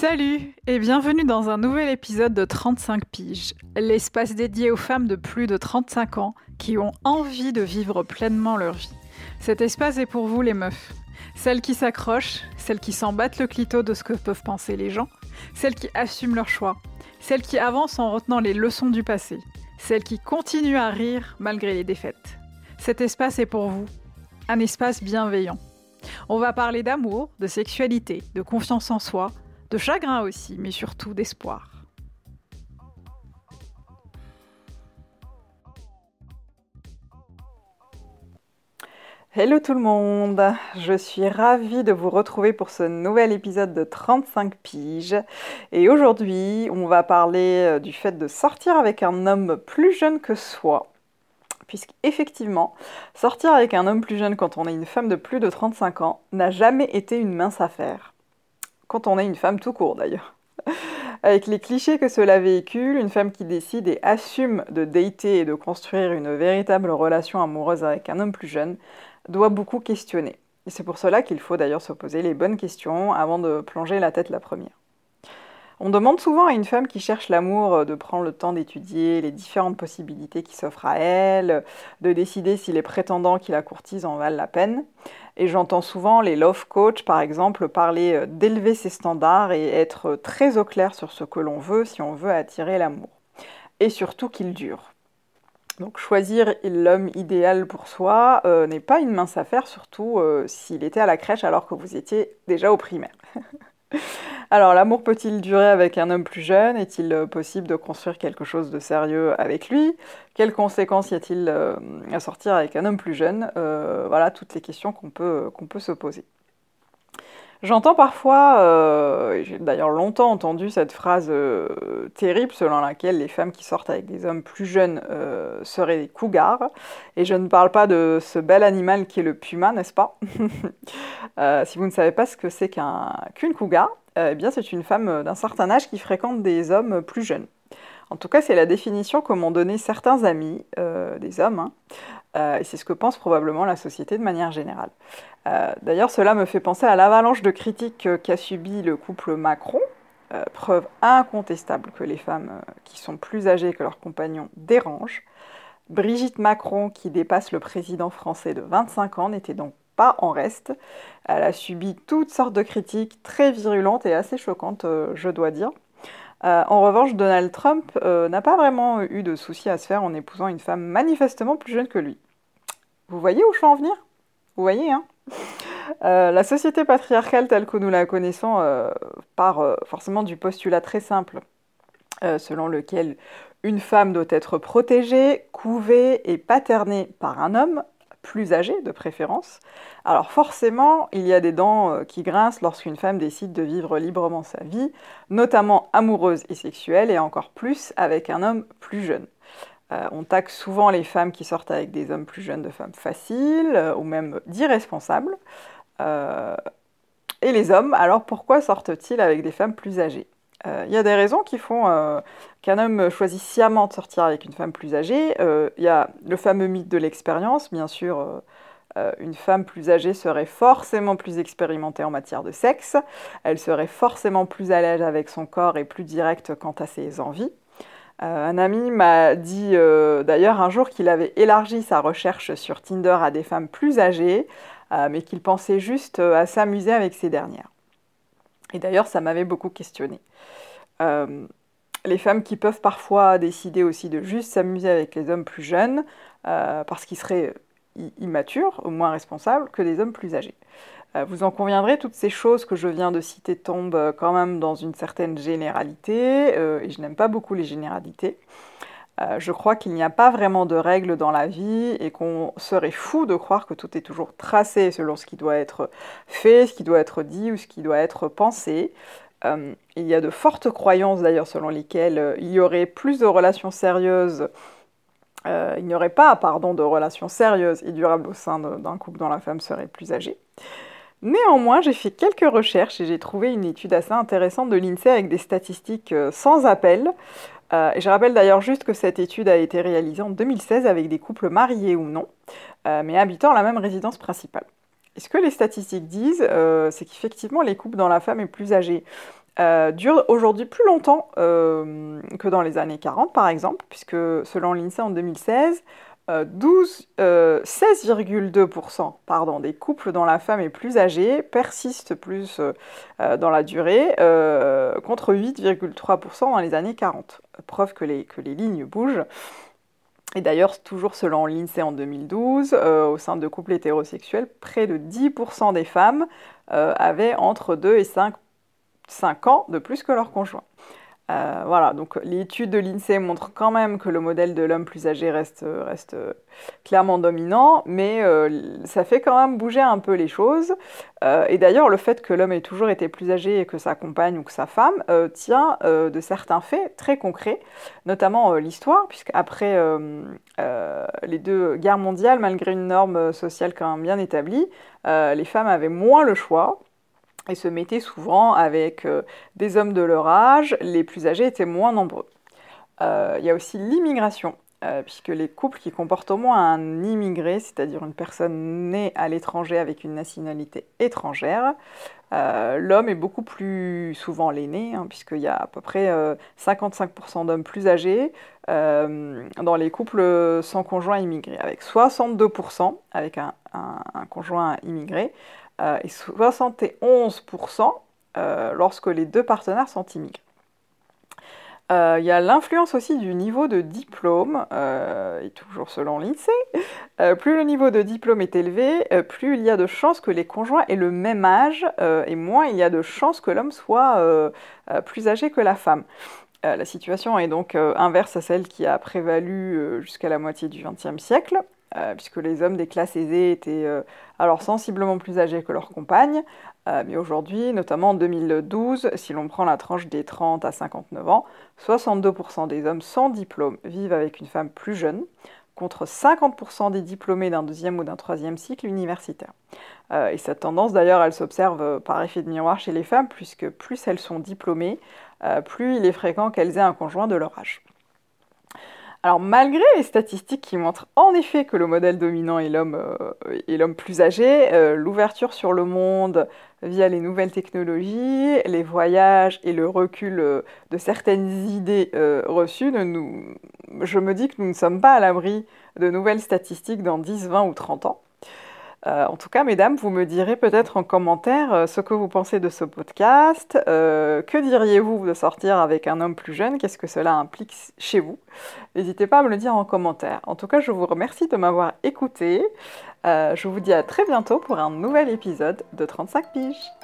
Salut et bienvenue dans un nouvel épisode de 35 piges, l'espace dédié aux femmes de plus de 35 ans qui ont envie de vivre pleinement leur vie. Cet espace est pour vous les meufs, celles qui s'accrochent, celles qui s'en battent le clito de ce que peuvent penser les gens, celles qui assument leur choix, celles qui avancent en retenant les leçons du passé, celles qui continuent à rire malgré les défaites. Cet espace est pour vous, un espace bienveillant. On va parler d'amour, de sexualité, de confiance en soi, de chagrin aussi, mais surtout d'espoir. Hello tout le monde, je suis ravie de vous retrouver pour ce nouvel épisode de 35 piges. Et aujourd'hui, on va parler euh, du fait de sortir avec un homme plus jeune que soi. Puisque effectivement, sortir avec un homme plus jeune quand on est une femme de plus de 35 ans n'a jamais été une mince affaire quand on est une femme tout court d'ailleurs. Avec les clichés que cela véhicule, une femme qui décide et assume de dater et de construire une véritable relation amoureuse avec un homme plus jeune doit beaucoup questionner. Et c'est pour cela qu'il faut d'ailleurs se poser les bonnes questions avant de plonger la tête la première. On demande souvent à une femme qui cherche l'amour de prendre le temps d'étudier les différentes possibilités qui s'offrent à elle, de décider si les prétendants qui la courtisent en valent la peine. Et j'entends souvent les love coach, par exemple, parler euh, d'élever ses standards et être très au clair sur ce que l'on veut si on veut attirer l'amour. Et surtout qu'il dure. Donc choisir l'homme idéal pour soi euh, n'est pas une mince affaire, surtout s'il était à la crèche alors que vous étiez déjà au primaire. Alors, l'amour peut-il durer avec un homme plus jeune? Est-il euh, possible de construire quelque chose de sérieux avec lui? Quelles conséquences y a-t-il euh, à sortir avec un homme plus jeune? Euh, Voilà toutes les questions qu'on peut, qu'on peut se poser. J'entends parfois, j'ai d'ailleurs longtemps entendu cette phrase terrible selon laquelle les femmes qui sortent avec des hommes plus jeunes seraient des cougars. Et je ne parle pas de ce bel animal qui est le puma, n'est-ce pas? Si vous ne savez pas ce que c'est qu'une cougar, eh bien c'est une femme d'un certain âge qui fréquente des hommes plus jeunes. En tout cas, c'est la définition que m'ont donné certains amis, des hommes, hein. Et c'est ce que pense probablement la société de manière générale. Euh, d'ailleurs, cela me fait penser à l'avalanche de critiques euh, qu'a subi le couple Macron, euh, preuve incontestable que les femmes qui sont plus âgées que leurs compagnons dérangent. Brigitte Macron, qui dépasse le président français de 25 ans, n'était donc pas en reste. Elle a subi toutes sortes de critiques très virulentes et assez choquantes, je dois dire. En revanche, Donald Trump n'a pas vraiment eu de soucis à se faire en épousant une femme manifestement plus jeune que lui. Vous voyez où je veux en venir? Vous voyez, hein? Euh, la société patriarcale telle que nous la connaissons euh, part euh, forcément du postulat très simple selon lequel une femme doit être protégée, couvée et paternée par un homme, plus âgé de préférence. Alors forcément, il y a des dents qui grincent lorsqu'une femme décide de vivre librement sa vie, notamment amoureuse et sexuelle, et encore plus avec un homme plus jeune. Euh, on taxe souvent les femmes qui sortent avec des hommes plus jeunes de femmes faciles euh, ou même d'irresponsables. Euh, et les hommes, alors pourquoi sortent-ils avec des femmes plus âgées? Il y a des raisons qui font qu'un homme choisit sciemment de sortir avec une femme plus âgée. Il y a le fameux mythe de l'expérience, bien sûr. une femme plus âgée serait forcément plus expérimentée en matière de sexe, elle serait forcément plus à l'aise avec son corps et plus directe quant à ses envies. Euh, un ami m'a dit euh, d'ailleurs un jour qu'il avait élargi sa recherche sur Tinder à des femmes plus âgées, euh, mais qu'il pensait juste à s'amuser avec ces dernières. Et d'ailleurs, ça m'avait beaucoup questionné. les femmes qui peuvent parfois décider aussi de juste s'amuser avec les hommes plus jeunes, parce qu'ils seraient immatures, au moins responsables, que des hommes plus âgés. Euh, vous en conviendrez, toutes ces choses que je viens de citer tombent euh, quand même dans une certaine généralité, euh, et je n'aime pas beaucoup les généralités. Je crois qu'il n'y a pas vraiment de règles dans la vie et qu'on serait fou de croire que tout est toujours tracé selon ce qui doit être fait, ce qui doit être dit ou ce qui doit être pensé. il y a de fortes croyances d'ailleurs selon lesquelles il y aurait plus de relations sérieuses il n'y aurait pas, pardon, de relations sérieuses et durables au sein d'un couple dont la femme serait plus âgée. Néanmoins, j'ai fait quelques recherches et j'ai trouvé une étude assez intéressante de l'INSEE avec des statistiques euh, sans appel. Euh, je rappelle d'ailleurs juste que cette étude a été réalisée en 2016 avec des couples mariés ou non, euh, mais habitant la même résidence principale. Ce que les statistiques disent, c'est qu'effectivement les couples dont la femme est plus âgée dure aujourd'hui plus longtemps que dans les années 40 par exemple, puisque selon l'INSEE en 2016, 16,2% pardon, des couples dont la femme est plus âgée persistent plus dans la durée, contre 8,3% dans les années 40. Preuve que les, que les lignes bougent. Et d'ailleurs, toujours selon l'INSEE en 2012, euh, au sein de couples hétérosexuels, près de 10% des femmes euh, avaient entre 2 et 5, 5 ans de plus que leur conjoint. Euh, voilà, donc l'étude de l'INSEE montre quand même que le modèle de l'homme plus âgé reste, reste clairement dominant, mais euh, ça fait quand même bouger un peu les choses. Euh, et d'ailleurs, le fait que l'homme ait toujours été plus âgé que sa compagne ou que sa femme tient de certains faits très concrets, notamment l'histoire, puisque après les deux guerres mondiales, malgré une norme sociale quand même bien établie, les femmes avaient moins le choix et se mettaient souvent avec euh, des hommes de leur âge, les plus âgés étaient moins nombreux. Euh, il y a aussi l'immigration, euh, puisque les couples qui comportent au moins un immigré, c'est-à-dire une personne née à l'étranger avec une nationalité étrangère, l'homme est beaucoup plus souvent l'aîné, hein, puisqu'il y a à peu près 55% d'hommes plus âgés dans les couples sans conjoint immigré, avec 62% avec un conjoint immigré, euh, et 71% euh, lorsque les deux partenaires sont immigrés. Euh, il y a l'influence aussi du niveau de diplôme, et toujours selon l'INSEE. plus le niveau de diplôme est élevé, plus il y a de chances que les conjoints aient le même âge, et moins il y a de chances que l'homme soit plus âgé que la femme. la situation est donc inverse à celle qui a prévalu jusqu'à la moitié du XXe siècle. Euh, puisque les hommes des classes aisées étaient euh, alors sensiblement plus âgés que leurs compagnes. Euh, mais aujourd'hui, notamment en 2012, si l'on prend la tranche des 30 à 59 ans, 62% des hommes sans diplôme vivent avec une femme plus jeune, contre 50% des diplômés d'un deuxième ou d'un troisième cycle universitaire. et cette tendance, d'ailleurs, elle s'observe par effet de miroir chez les femmes, puisque plus elles sont diplômées, plus il est fréquent qu'elles aient un conjoint de leur âge. Alors malgré les statistiques qui montrent en effet que le modèle dominant est l'homme euh, plus âgé, euh, l'ouverture sur le monde via les nouvelles technologies, les voyages et le recul euh, de certaines idées reçues, je me dis que nous ne sommes pas à l'abri de nouvelles statistiques dans 10, 20 ou 30 ans. Euh, en tout cas, mesdames, vous me direz peut-être en commentaire euh, ce que vous pensez de ce podcast. Euh, que diriez-vous de sortir avec un homme plus jeune? Qu'est-ce que cela implique chez vous? N'hésitez pas à me le dire en commentaire. En tout cas, je vous remercie de m'avoir écouté. je vous dis à très bientôt pour un nouvel épisode de 35 piges.